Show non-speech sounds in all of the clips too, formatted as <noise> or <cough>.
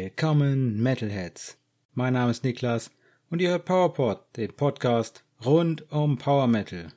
Willkommen Metalheads. Mein Name ist Niklas und ihr hört PowerPod, den Podcast rund um Power Metal.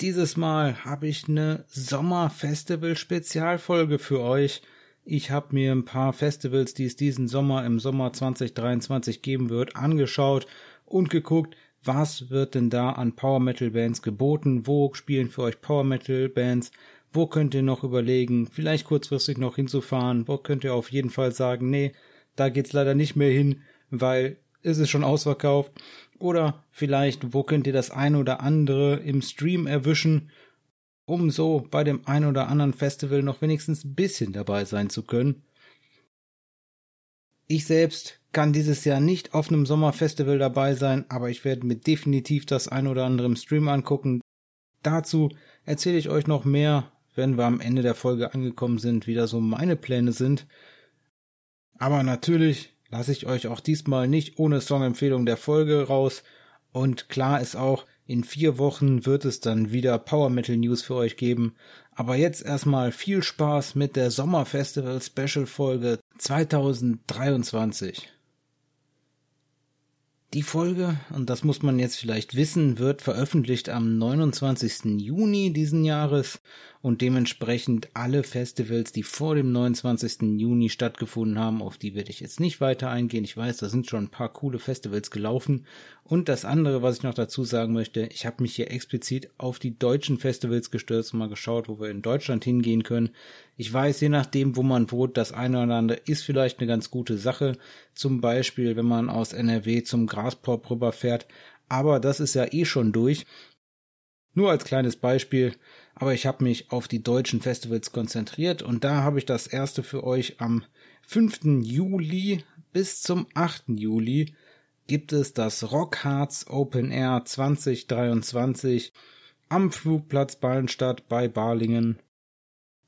Dieses Mal habe ich eine Sommerfestival-Spezialfolge für euch. Ich habe mir ein paar Festivals, die es diesen Sommer im Sommer 2023 geben wird, angeschaut und geguckt, was wird denn da an Power Metal Bands geboten, wo spielen für euch Power Metal Bands, wo könnt ihr noch überlegen, vielleicht kurzfristig noch hinzufahren? Wo könnt ihr auf jeden Fall sagen, nee, da geht's leider nicht mehr hin, weil es ist schon ausverkauft? Oder vielleicht, wo könnt ihr das ein oder andere im Stream erwischen, um so bei dem ein oder anderen Festival noch wenigstens ein bisschen dabei sein zu können? Ich selbst kann dieses Jahr nicht auf einem Sommerfestival dabei sein, aber ich werde mir definitiv das ein oder andere im Stream angucken. Dazu erzähle ich euch noch mehr wenn wir am Ende der Folge angekommen sind, wieder so meine Pläne sind. Aber natürlich lasse ich euch auch diesmal nicht ohne Songempfehlung der Folge raus. Und klar ist auch, in vier Wochen wird es dann wieder Power Metal News für euch geben. Aber jetzt erstmal viel Spaß mit der Sommerfestival Special Folge 2023. Die Folge, und das muss man jetzt vielleicht wissen, wird veröffentlicht am 29. Juni diesen Jahres und dementsprechend alle Festivals, die vor dem 29. Juni stattgefunden haben, auf die werde ich jetzt nicht weiter eingehen. Ich weiß, da sind schon ein paar coole Festivals gelaufen. Und das andere, was ich noch dazu sagen möchte, ich habe mich hier explizit auf die deutschen Festivals gestürzt und mal geschaut, wo wir in Deutschland hingehen können. Ich weiß, je nachdem, wo man wohnt, das eine oder andere ist vielleicht eine ganz gute Sache. Zum Beispiel, wenn man aus NRW zum Graspop rüberfährt. Aber das ist ja eh schon durch. Nur als kleines Beispiel, aber ich habe mich auf die deutschen Festivals konzentriert und da habe ich das erste für euch am 5. Juli bis zum 8. Juli gibt es das Rockharz Open Air 2023 am Flugplatz Ballenstadt bei Balingen.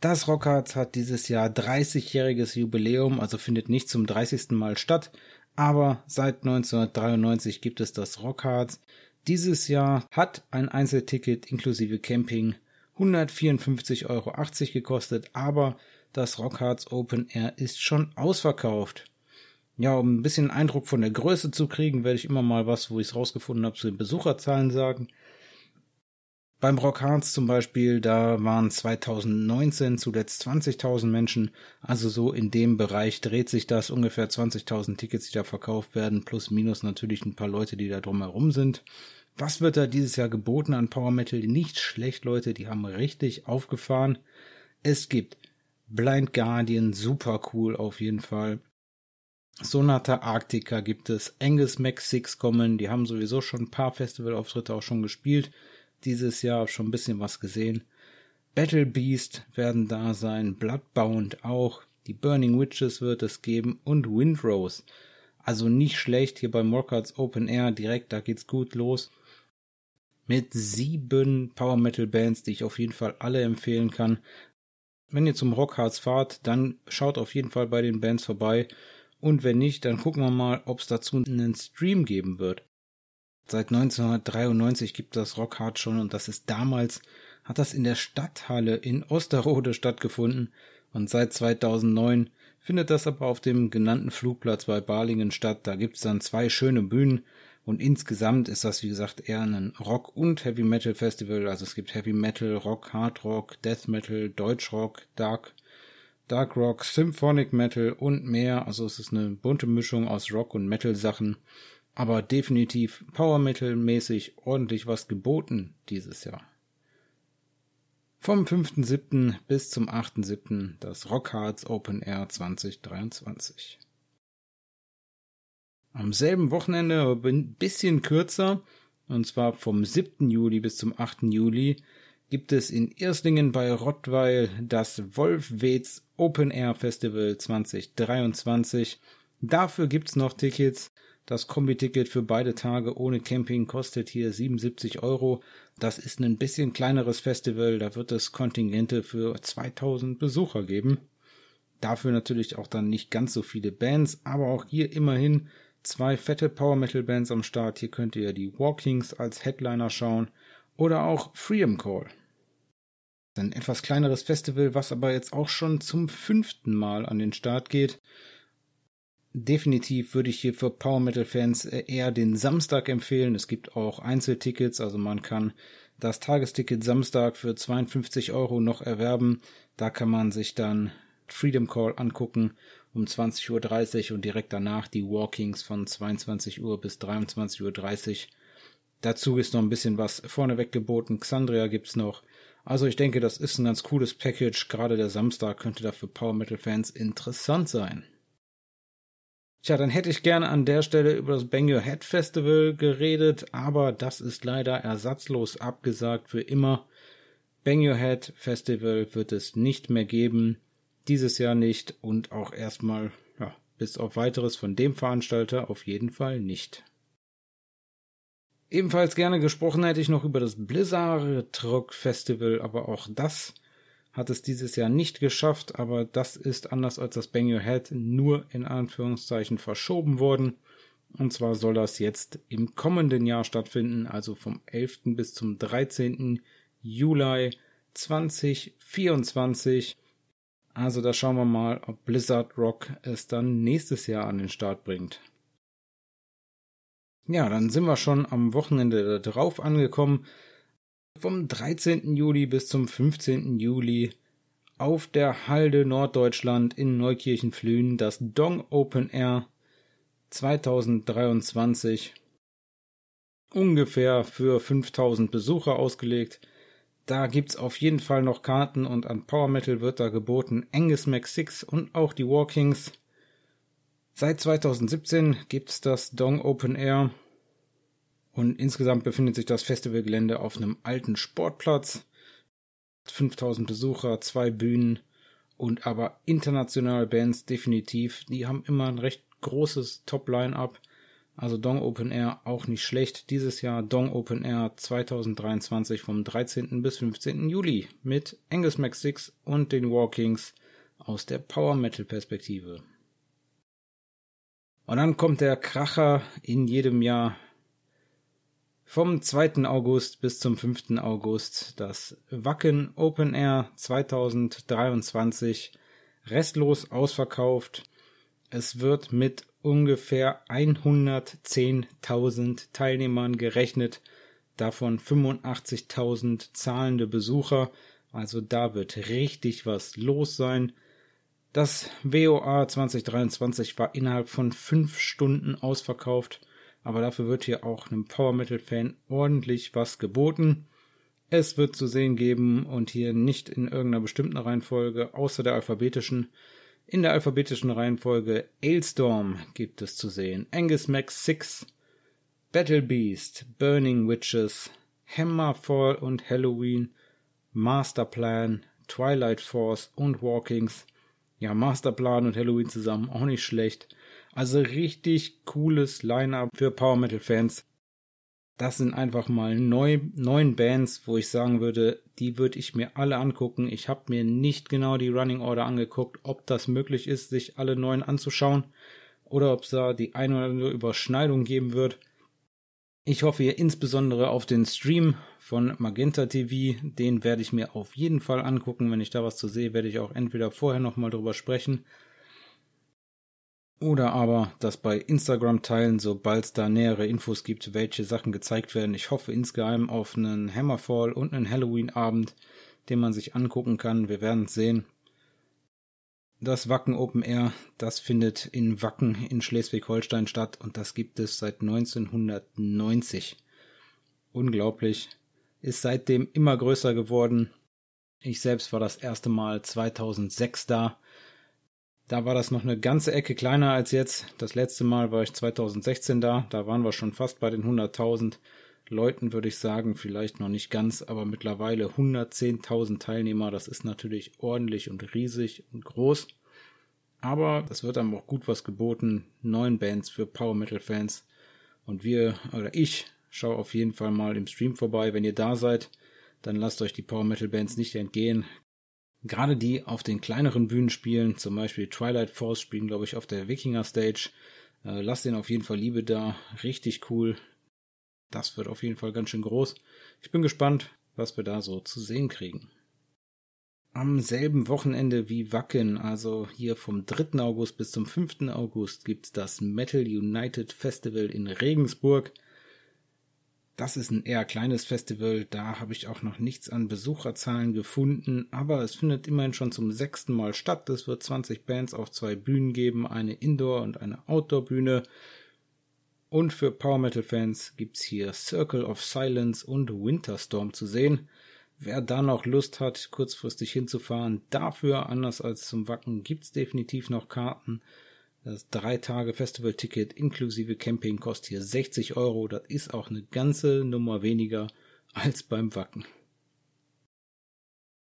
Das Rockharz hat dieses Jahr 30-jähriges Jubiläum, also findet nicht zum 30. Mal statt, aber seit 1993 gibt es das Rockharz. Dieses Jahr hat ein Einzelticket inklusive Camping 154,80 Euro gekostet, aber das Rockharz Open Air ist schon ausverkauft. Ja, um ein bisschen Eindruck von der Größe zu kriegen, werde ich immer mal was, wo ich es rausgefunden habe, zu den Besucherzahlen sagen. Beim Rockharz zum Beispiel, da waren 2019 zuletzt 20.000 Menschen, also so in dem Bereich dreht sich das, ungefähr 20.000 Tickets, die da verkauft werden, plus minus natürlich ein paar Leute, die da drumherum sind. Was wird da dieses Jahr geboten an Power Metal? Nicht schlecht, Leute, die haben richtig aufgefahren. Es gibt Blind Guardian, super cool auf jeden Fall. Sonata Arctica gibt es, Angus Max 6 kommen, die haben sowieso schon ein paar Festivalauftritte auch schon gespielt. Dieses Jahr schon ein bisschen was gesehen. Battle Beast werden da sein, Bloodbound auch, die Burning Witches wird es geben und Windrose. Also nicht schlecht hier beim Rockhards Open Air direkt, da geht's gut los mit sieben Power Metal Bands, die ich auf jeden Fall alle empfehlen kann. Wenn ihr zum Rockharz fahrt, dann schaut auf jeden Fall bei den Bands vorbei. Und wenn nicht, dann gucken wir mal, ob es dazu einen Stream geben wird. Seit 1993 gibt das Rockhard schon und das ist damals, hat das in der Stadthalle in Osterode <laughs> stattgefunden und seit 2009 findet das aber auf dem genannten Flugplatz bei Balingen statt. Da gibt's dann zwei schöne Bühnen und insgesamt ist das, wie gesagt, eher ein Rock- und Heavy Metal Festival. Also es gibt Heavy Metal, Rock, Hard Rock, Death Metal, Deutsch Rock, Dark, Dark Rock, Symphonic Metal und mehr. Also es ist eine bunte Mischung aus Rock und Metal Sachen. Aber definitiv Power Metal mäßig ordentlich was geboten dieses Jahr. Vom 5.7. bis zum 8.7. das Rockhards Open Air 2023. Am selben Wochenende, aber ein bisschen kürzer, und zwar vom 7. Juli bis zum 8. Juli, gibt es in Erslingen bei Rottweil das Wolfweds Open Air Festival 2023. Dafür gibt's noch Tickets. Das Kombi-Ticket für beide Tage ohne Camping kostet hier 77 Euro. Das ist ein bisschen kleineres Festival. Da wird es Kontingente für 2000 Besucher geben. Dafür natürlich auch dann nicht ganz so viele Bands, aber auch hier immerhin zwei fette Power Metal Bands am Start. Hier könnt ihr die Walkings als Headliner schauen oder auch Freedom Call. Ein etwas kleineres Festival, was aber jetzt auch schon zum fünften Mal an den Start geht. definitiv würde ich hier für Power Metal Fans äh, eher den Samstag empfehlen. Es gibt auch Einzeltickets, also man kann das Tagesticket Samstag für 52 Euro noch erwerben. Da kann man sich dann Freedom Call angucken um 20.30 Uhr und direkt danach die Walkings von 22 Uhr bis 23.30 Uhr. Dazu ist noch ein bisschen was vorneweg geboten. Xandria gibt's noch. Also ich denke, das ist ein ganz cooles Package. Gerade der Samstag könnte da für Power Metal Fans interessant sein. Tja, dann hätte ich gerne an der Stelle über das Bang Your Head Festival geredet, aber das ist leider ersatzlos abgesagt für immer. Bang Your Head Festival wird es nicht mehr geben, dieses Jahr nicht und auch erstmal, ja, bis auf weiteres von dem Veranstalter auf jeden Fall nicht. Ebenfalls gerne gesprochen hätte ich noch über das Blizzard Rock Festival, aber auch das hat es dieses Jahr nicht geschafft, aber das ist anders als das Bang Your Head nur in Anführungszeichen verschoben worden. Und zwar soll das jetzt im kommenden Jahr stattfinden, also vom 11. bis zum 13. Juli 2024. Also da schauen wir mal, ob Blizzard Rock es dann nächstes Jahr an den Start bringt. Ja, dann sind wir schon am Wochenende drauf angekommen vom 13. Juli bis zum 15. Juli auf der Halde Norddeutschland in Neukirchen-Flühen das Dong Open Air 2023 ungefähr für 5000 Besucher ausgelegt. Da gibt's auf jeden Fall noch Karten und an Power Metal wird da geboten Angus Mac 6 und auch die Walkings. Seit 2017 gibt's das Dong Open Air und insgesamt befindet sich das Festivalgelände auf einem alten Sportplatz. 5000 Besucher, zwei Bühnen und aber internationale Bands definitiv. Die haben immer ein recht großes Top-Line-Up. Also Dong Open Air auch nicht schlecht. Dieses Jahr Dong Open Air 2023 vom 13. bis 15. Juli mit Angus Mac 6 und den Walkings aus der Power Metal Perspektive. Und dann kommt der Kracher in jedem Jahr vom 2. August bis zum 5. August das Wacken Open Air 2023 restlos ausverkauft. Es wird mit ungefähr 110.000 Teilnehmern gerechnet, davon 85.000 zahlende Besucher. Also da wird richtig was los sein. Das WOA 2023 war innerhalb von fünf Stunden ausverkauft aber dafür wird hier auch einem Power Metal Fan ordentlich was geboten. Es wird zu sehen geben und hier nicht in irgendeiner bestimmten Reihenfolge, außer der alphabetischen. In der alphabetischen Reihenfolge Ailstorm gibt es zu sehen. Angus Max 6, Battle Beast, Burning Witches, Hammerfall und Halloween, Masterplan, Twilight Force und Walkings. Ja, Masterplan und Halloween zusammen, auch nicht schlecht. Also richtig cooles Line-up für Power Metal Fans. Das sind einfach mal neun, neun Bands, wo ich sagen würde, die würde ich mir alle angucken. Ich habe mir nicht genau die Running Order angeguckt, ob das möglich ist, sich alle neun anzuschauen oder ob es da die eine oder andere Überschneidung geben wird. Ich hoffe hier insbesondere auf den Stream von Magenta TV. Den werde ich mir auf jeden Fall angucken. Wenn ich da was zu sehe, werde ich auch entweder vorher nochmal drüber sprechen oder aber das bei Instagram teilen, sobald es da nähere Infos gibt, welche Sachen gezeigt werden. Ich hoffe insgeheim auf einen Hammerfall und einen Halloween-Abend, den man sich angucken kann. Wir werden es sehen. Das Wacken Open Air, das findet in Wacken in Schleswig-Holstein statt und das gibt es seit 1990. Unglaublich. Ist seitdem immer größer geworden. Ich selbst war das erste Mal 2006 da da war das noch eine ganze Ecke kleiner als jetzt. Das letzte Mal war ich 2016 da. Da waren wir schon fast bei den 100.000 Leuten, würde ich sagen. Vielleicht noch nicht ganz, aber mittlerweile 110.000 Teilnehmer. Das ist natürlich ordentlich und riesig und groß. Aber es wird einem auch gut was geboten. Neun Bands für Power Metal Fans. Und wir, oder ich, schaue auf jeden Fall mal im Stream vorbei. Wenn ihr da seid, dann lasst euch die Power Metal Bands nicht entgehen. Gerade die auf den kleineren Bühnen spielen, zum Beispiel Twilight Force spielen, glaube ich, auf der Wikinger Stage. Äh, lasst denen auf jeden Fall Liebe da. Richtig cool. Das wird auf jeden Fall ganz schön groß. Ich bin gespannt, was wir da so zu sehen kriegen. Am selben Wochenende wie Wacken, also hier vom 3. August bis zum 5. August, gibt's das Metal United Festival in Regensburg. Das ist ein eher kleines Festival, da habe ich auch noch nichts an Besucherzahlen gefunden, aber es findet immerhin schon zum sechsten Mal statt. Es wird 20 Bands auf zwei Bühnen geben, eine Indoor- und eine Outdoor-Bühne. Und für Power Metal Fans gibt's hier Circle of Silence und Winterstorm zu sehen. Wer da noch Lust hat, kurzfristig hinzufahren, dafür, anders als zum Wacken, gibt's definitiv noch Karten. Das drei Tage Festival-Ticket inklusive Camping kostet hier 60 Euro. Das ist auch eine ganze Nummer weniger als beim Wacken.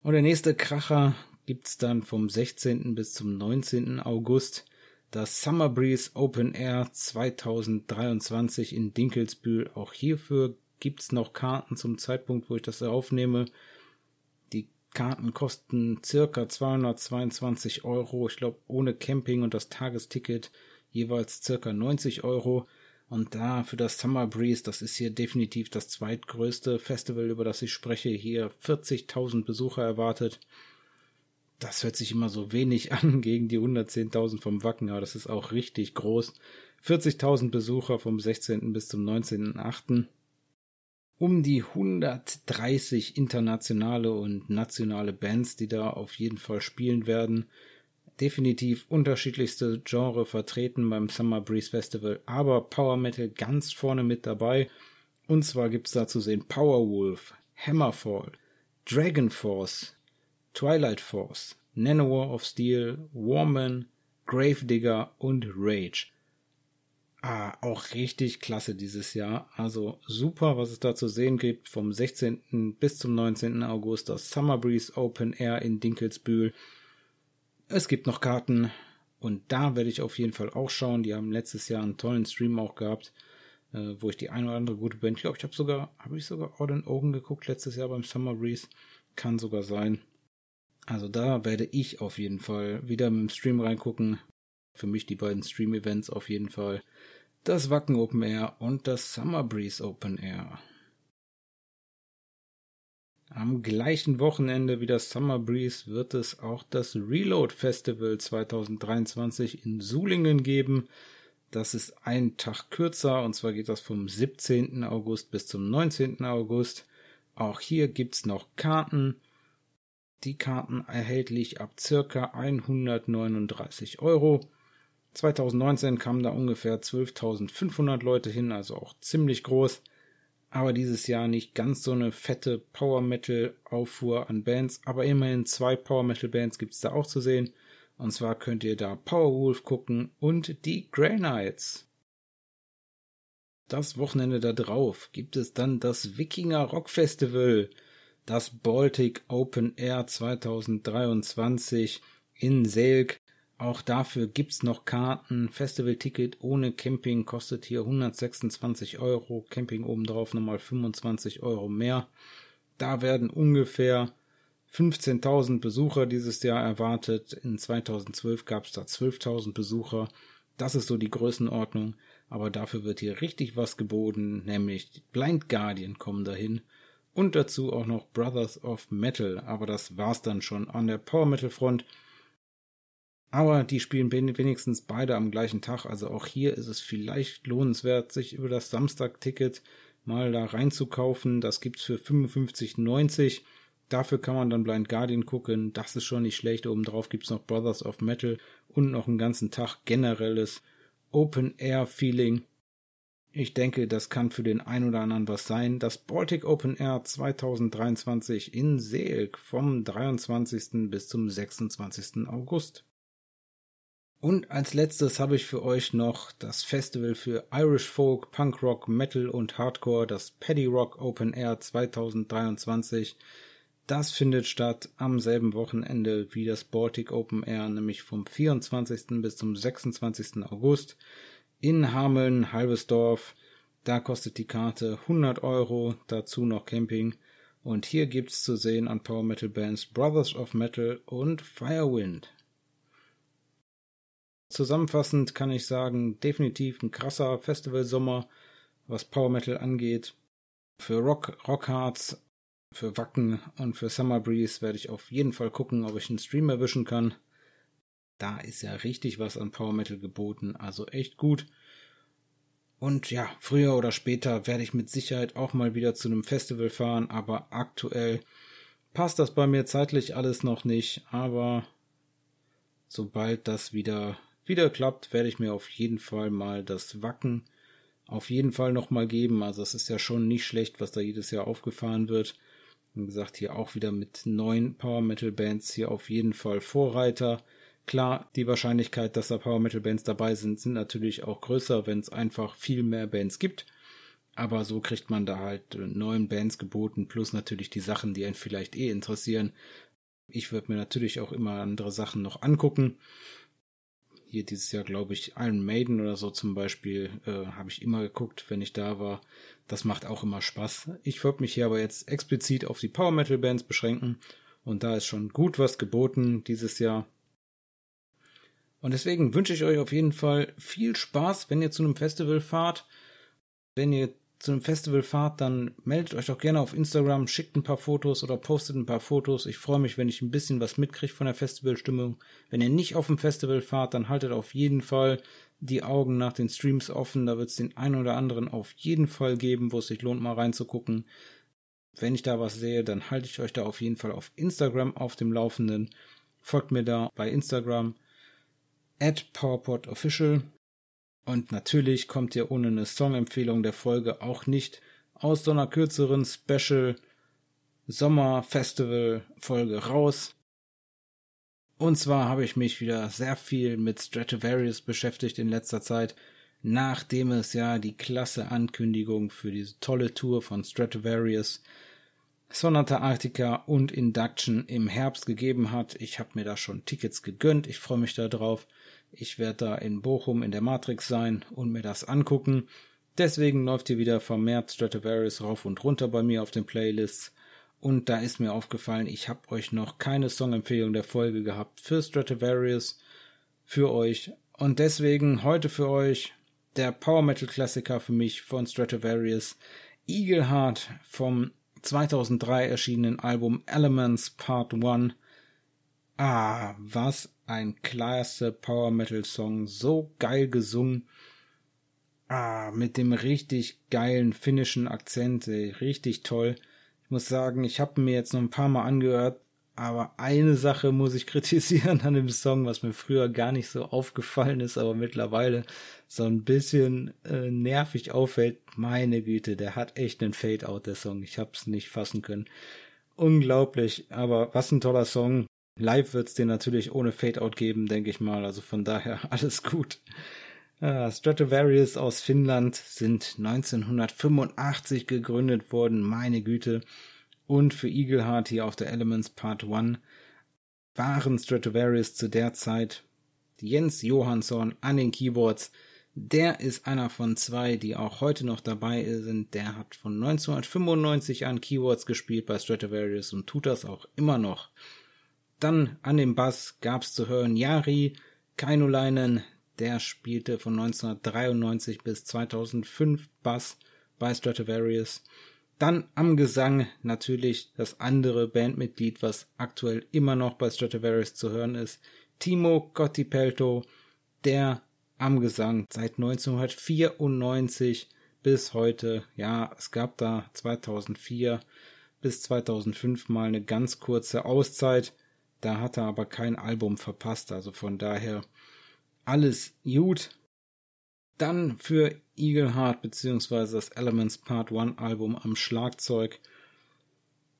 Und der nächste Kracher gibt's dann vom 16. bis zum 19. August. Das Summer Breeze Open Air 2023 in Dinkelsbühl. Auch hierfür gibt's noch Karten zum Zeitpunkt, wo ich das aufnehme. Die Karten kosten circa 222 Euro. Ich glaube, ohne Camping und das Tagesticket jeweils circa 90 Euro. Und da für das Summer Breeze, das ist hier definitiv das zweitgrößte Festival, über das ich spreche, hier 40.000 Besucher erwartet. Das hört sich immer so wenig <laughs> an gegen die 110.000 vom Wacken, aber das ist auch richtig groß. 40.000 Besucher vom 16. bis zum 19.8 um die 130 internationale und nationale Bands, die da auf jeden Fall spielen werden. Definitiv unterschiedlichste Genre vertreten beim Summer Breeze Festival, aber Power Metal ganz vorne mit dabei. Und zwar gibt's da zu sehen Powerwolf, Hammerfall, Dragon Force, Twilight Force, Nanowar of Steel, Warman, Gravedigger und Rage. Ah, auch richtig klasse dieses Jahr. Also super, was es da zu sehen gibt. Vom 16. bis zum 19. August das Summer Breeze Open Air in Dinkelsbühl. Es gibt noch Karten und da werde ich auf jeden Fall auch schauen. Die haben letztes Jahr einen tollen Stream auch gehabt, äh, wo ich die eine oder andere gute Band, ich glaube, ich habe sogar, habe ich sogar Orden Ogen geguckt letztes Jahr beim Summer Breeze. Kann sogar sein. Also da werde ich auf jeden Fall wieder mit dem Stream reingucken. Für mich die beiden Stream-Events auf jeden Fall das Wacken Open Air und das Summer Breeze Open Air. Am gleichen Wochenende wie das Summer Breeze wird es auch das Reload Festival 2023 in Sulingen geben. Das ist ein Tag kürzer und zwar geht das vom 17. August bis zum 19. August. Auch hier gibt's noch Karten. Die Karten erhältlich ab circa 139 Euro. 2019 kamen da ungefähr 12.500 Leute hin, also auch ziemlich groß. Aber dieses Jahr nicht ganz so eine fette Power Metal Auffuhr an Bands, aber immerhin zwei Power Metal Bands gibt's da auch zu sehen. Und zwar könnt ihr da Powerwolf gucken und die Grey Knights. Das Wochenende da drauf gibt es dann das Wikinger Rock Festival, das Baltic Open Air 2023 in Selk. Auch dafür gibt's noch Karten. Festivalticket ohne Camping kostet hier 126 Euro. Camping obendrauf nochmal 25 Euro mehr. Da werden ungefähr 15.000 Besucher dieses Jahr erwartet. In 2012 gab's da 12.000 Besucher. Das ist so die Größenordnung. Aber dafür wird hier richtig was geboten, nämlich Blind Guardian kommen dahin. Und dazu auch noch Brothers of Metal. Aber das war's dann schon an der Power Metal Front. Aber die spielen wenigstens beide am gleichen Tag. Also auch hier ist es vielleicht lohnenswert, sich über das Samstag-Ticket mal da reinzukaufen. Das gibt's für 55,90. Dafür kann man dann Blind Guardian gucken. Das ist schon nicht schlecht. Obendrauf gibt's noch Brothers of Metal und noch einen ganzen Tag generelles Open-Air-Feeling. Ich denke, das kann für den ein oder anderen was sein. Das Baltic Open Air 2023 in Seelk vom 23. bis zum 26. August. Und als letztes habe ich für euch noch das Festival für Irish Folk, Punk Rock, Metal und Hardcore, das Paddy Rock Open Air 2023. Das findet statt am selben Wochenende wie das Baltic Open Air, nämlich vom 24. bis zum 26. August in Hameln, Halbesdorf. Da kostet die Karte 100 Euro, dazu noch Camping. Und hier gibt's zu sehen an Power Metal Bands Brothers of Metal und Firewind. Zusammenfassend kann ich sagen, definitiv ein krasser Festivalsommer, was Power Metal angeht. Für Rock, Rockhards für Wacken und für Summer Breeze werde ich auf jeden Fall gucken, ob ich einen Stream erwischen kann. Da ist ja richtig was an Power Metal geboten, also echt gut. Und ja, früher oder später werde ich mit Sicherheit auch mal wieder zu einem Festival fahren, aber aktuell passt das bei mir zeitlich alles noch nicht, aber sobald das wieder wieder klappt, werde ich mir auf jeden Fall mal das Wacken auf jeden Fall nochmal geben. Also es ist ja schon nicht schlecht, was da jedes Jahr aufgefahren wird. Wie gesagt, hier auch wieder mit neun Power Metal Bands hier auf jeden Fall Vorreiter. Klar, die Wahrscheinlichkeit, dass da Power Metal Bands dabei sind, sind natürlich auch größer, wenn es einfach viel mehr Bands gibt. Aber so kriegt man da halt neun Bands geboten, plus natürlich die Sachen, die einen vielleicht eh interessieren. Ich würde mir natürlich auch immer andere Sachen noch angucken hier dieses Jahr, glaube ich, Iron Maiden oder so zum Beispiel, äh, habe ich immer geguckt, wenn ich da war. Das macht auch immer Spaß. Ich würde mich hier aber jetzt explizit auf die Power Metal Bands beschränken. Und da ist schon gut was geboten dieses Jahr. Und deswegen wünsche ich euch auf jeden Fall viel Spaß, wenn ihr zu einem Festival fahrt. Wenn ihr zu einem Festival fahrt, dann meldet euch doch gerne auf Instagram, schickt ein paar Fotos oder postet ein paar Fotos. Ich freue mich, wenn ich ein bisschen was mitkriege von der Festivalstimmung. Wenn ihr nicht auf dem Festival fahrt, dann haltet auf jeden Fall die Augen nach den Streams offen. Da wird es den einen oder anderen auf jeden Fall geben, wo es sich lohnt, mal reinzugucken. Wenn ich da was sehe, dann halte ich euch da auf jeden Fall auf Instagram auf dem Laufenden. Folgt mir da bei Instagram at PowerPodOfficial und natürlich kommt ihr ohne eine Songempfehlung der Folge auch nicht aus so einer kürzeren Special Sommer Festival Folge raus. Und zwar habe ich mich wieder sehr viel mit Stratovarius beschäftigt in letzter Zeit, nachdem es ja die klasse Ankündigung für diese tolle Tour von Stratovarius Sonata Arctica und Induction im Herbst gegeben hat. Ich habe mir da schon Tickets gegönnt. Ich freue mich darauf. Ich werde da in Bochum in der Matrix sein und mir das angucken. Deswegen läuft hier wieder vermehrt Stratovarius rauf und runter bei mir auf den Playlists. Und da ist mir aufgefallen, ich habe euch noch keine Songempfehlung der Folge gehabt für Stratovarius für euch. Und deswegen heute für euch der Power Metal Klassiker für mich von Stratovarius, Eagle Heart vom 2003 erschienenen Album Elements Part 1. Ah, was ein klasse Power Metal Song, so geil gesungen. Ah, mit dem richtig geilen finnischen Akzent, richtig toll. Ich muss sagen, ich habe mir jetzt noch ein paar Mal angehört, aber eine Sache muss ich <laughs> kritisieren an dem Song, was mir früher gar nicht so aufgefallen ist, aber mittlerweile so ein bisschen äh, nervig auffällt. Meine Güte, der hat echt einen Fade-out, der Song. Ich hab's nicht fassen können. Unglaublich, aber was ein toller Song. Live wird's den natürlich ohne Fade-Out geben, denke ich mal. Also von daher <laughs> alles gut. Uh, Stratovarius aus Finnland sind 1985 gegründet worden, meine Güte. Und für Eagleheart hier auf der Elements Part 1 waren Stratovarius zu der Zeit Jens Johansson an den Keyboards. Der ist einer von zwei, die auch heute noch dabei sind. Der hat von 1995 an Keyboards gespielt bei Stratovarius und tut das auch immer noch. Dann an dem Bass gab's zu hören Jari Kainulainen, der spielte von 1993 bis 2005 Bass bei Stratovarius. Dann am Gesang natürlich das andere Bandmitglied, was aktuell immer noch bei Stratovarius zu hören ist, Timo Cottipelto, der am Gesang seit 1994 bis heute, ja, es gab da 2004 bis 2005 mal eine ganz kurze Auszeit, da hat er aber kein Album verpasst, also von daher alles gut. Dann für Eagle Heart bzw. das Elements Part 1 Album am Schlagzeug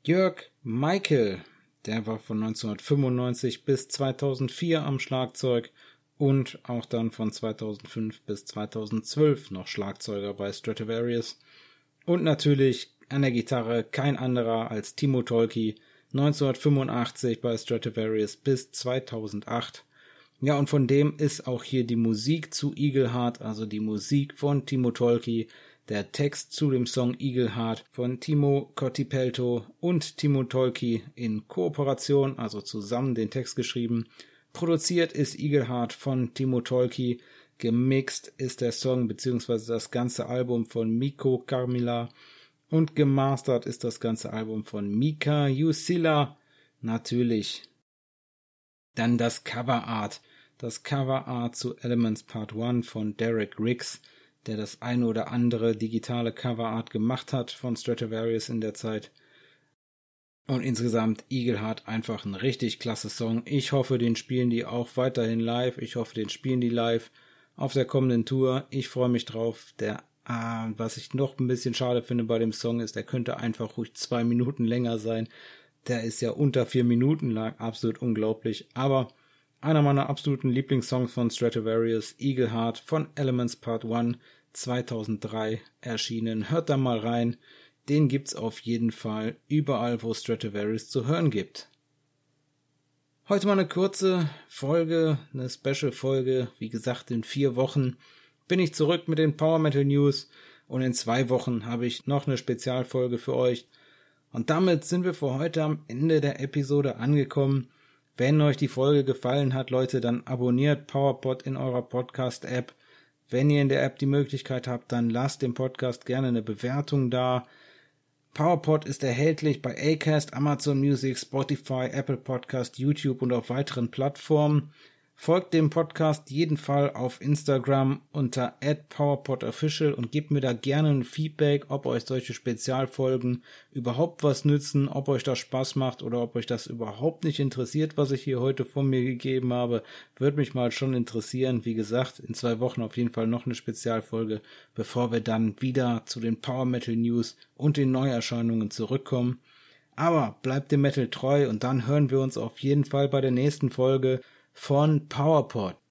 Jörg Michael, der war von 1995 bis 2004 am Schlagzeug und auch dann von 2005 bis 2012 noch Schlagzeuger bei Stratovarius. Und natürlich an der Gitarre kein anderer als Timo Tolki, 1985 bei Stratovarius bis 2008. Ja, und von dem ist auch hier die Musik zu Eagle Heart, also die Musik von Timo Tolki, der Text zu dem Song Eagle Heart von Timo Cottipelto und Timo Tolki in Kooperation, also zusammen den Text geschrieben. Produziert ist Eagle Heart von Timo Tolki, gemixt ist der Song bzw. das ganze Album von Miko Carmila Und gemastert ist das ganze Album von Mika Yusila. Natürlich. Dann das Cover Art. Das Cover Art zu Elements Part 1 von Derek Riggs, der das eine oder andere digitale Cover Art gemacht hat von Stratovarius in der Zeit. Und insgesamt Eagle Heart einfach ein richtig klasse Song. Ich hoffe, den spielen die auch weiterhin live. Ich hoffe, den spielen die live auf der kommenden Tour. Ich freue mich drauf. Der, ah, was ich noch ein bisschen schade finde bei dem Song ist, der könnte einfach ruhig zwei Minuten länger sein. Der ist ja unter vier Minuten lang, absolut unglaublich. Aber einer meiner absoluten Lieblingssongs von Stratovarius, Eagle Heart von Elements Part 1 2003 erschienen. Hört da mal rein. Den gibt's auf jeden Fall überall, wo Stratovarius zu hören gibt. Heute mal eine kurze Folge, eine Special-Folge. Wie gesagt, in vier Wochen bin ich zurück mit den Power Metal News und in zwei Wochen habe ich noch eine Spezialfolge für euch. Und damit sind wir für heute am Ende der Episode angekommen. Wenn euch die Folge gefallen hat, Leute, dann abonniert PowerPod in eurer Podcast-App. Wenn ihr in der App die Möglichkeit habt, dann lasst dem Podcast gerne eine Bewertung da. PowerPod ist erhältlich bei Acast, Amazon Music, Spotify, Apple Podcast, YouTube und auf weiteren Plattformen. Folgt dem Podcast jeden Fall auf Instagram unter @powerpodofficial und gebt mir da gerne ein Feedback, ob euch solche Spezialfolgen überhaupt was nützen, ob euch das Spaß macht oder ob euch das überhaupt nicht interessiert, was ich hier heute von mir gegeben habe. Würde mich mal schon interessieren. Wie gesagt, in zwei Wochen auf jeden Fall noch eine Spezialfolge, bevor wir dann wieder zu den Power Metal News und den Neuerscheinungen zurückkommen. Aber bleibt dem Metal treu und dann hören wir uns auf jeden Fall bei der nächsten Folge von PowerPod.